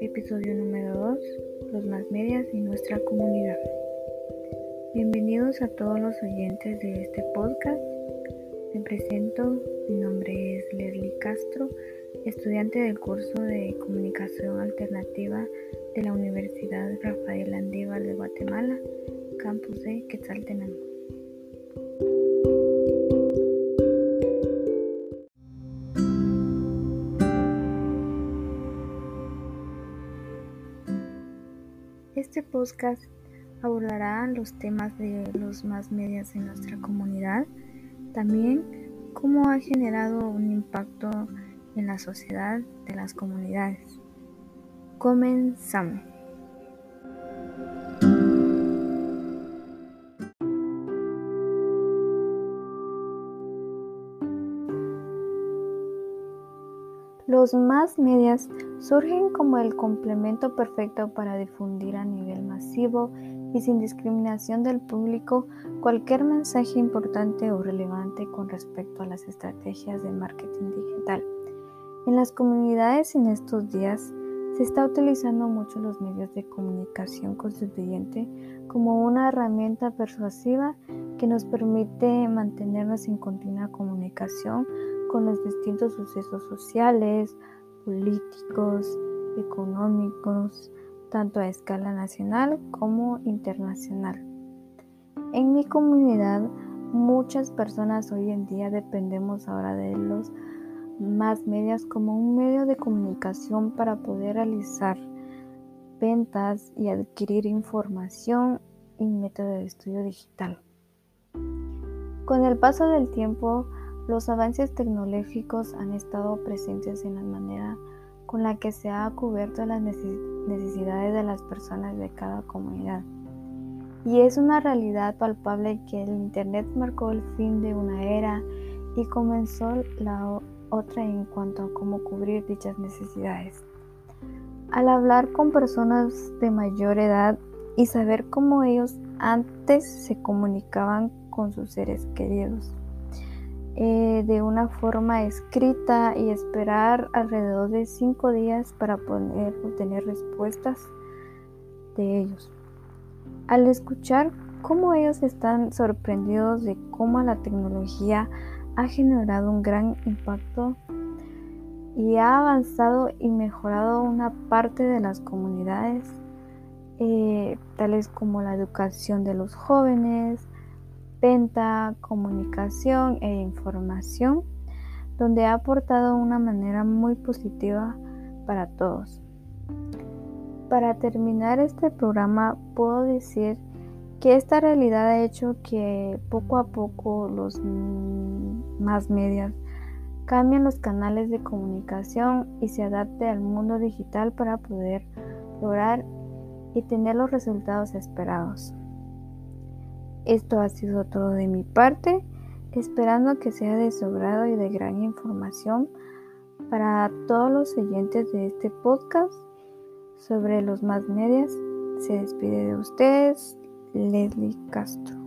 Episodio número 2. Los más medias y nuestra comunidad. Bienvenidos a todos los oyentes de este podcast. Me presento, mi nombre es Leslie Castro, estudiante del curso de Comunicación Alternativa de la Universidad Rafael Andívar de Guatemala, campus de Quetzaltenango. Este podcast abordará los temas de los más medias en nuestra comunidad, también cómo ha generado un impacto en la sociedad de las comunidades. Comenzamos. Los más medias surgen como el complemento perfecto para difundir a nivel masivo y sin discriminación del público cualquier mensaje importante o relevante con respecto a las estrategias de marketing digital. En las comunidades en estos días se está utilizando mucho los medios de comunicación constituyente como una herramienta persuasiva que nos permite mantenernos en continua comunicación con los distintos sucesos sociales, políticos, económicos, tanto a escala nacional como internacional. En mi comunidad, muchas personas hoy en día dependemos ahora de los más medios como un medio de comunicación para poder realizar ventas y adquirir información y método de estudio digital. Con el paso del tiempo, los avances tecnológicos han estado presentes en la manera con la que se ha cubierto las necesidades de las personas de cada comunidad. Y es una realidad palpable que el Internet marcó el fin de una era y comenzó la otra en cuanto a cómo cubrir dichas necesidades. Al hablar con personas de mayor edad y saber cómo ellos antes se comunicaban con sus seres queridos. Eh, de una forma escrita y esperar alrededor de cinco días para poder obtener respuestas de ellos. Al escuchar cómo ellos están sorprendidos de cómo la tecnología ha generado un gran impacto y ha avanzado y mejorado una parte de las comunidades, eh, tales como la educación de los jóvenes, venta, comunicación e información, donde ha aportado una manera muy positiva para todos. Para terminar este programa puedo decir que esta realidad ha hecho que poco a poco los más medios cambien los canales de comunicación y se adapte al mundo digital para poder lograr y tener los resultados esperados. Esto ha sido todo de mi parte, esperando que sea de sobrado y de gran información para todos los oyentes de este podcast sobre los más medias. Se despide de ustedes Leslie Castro.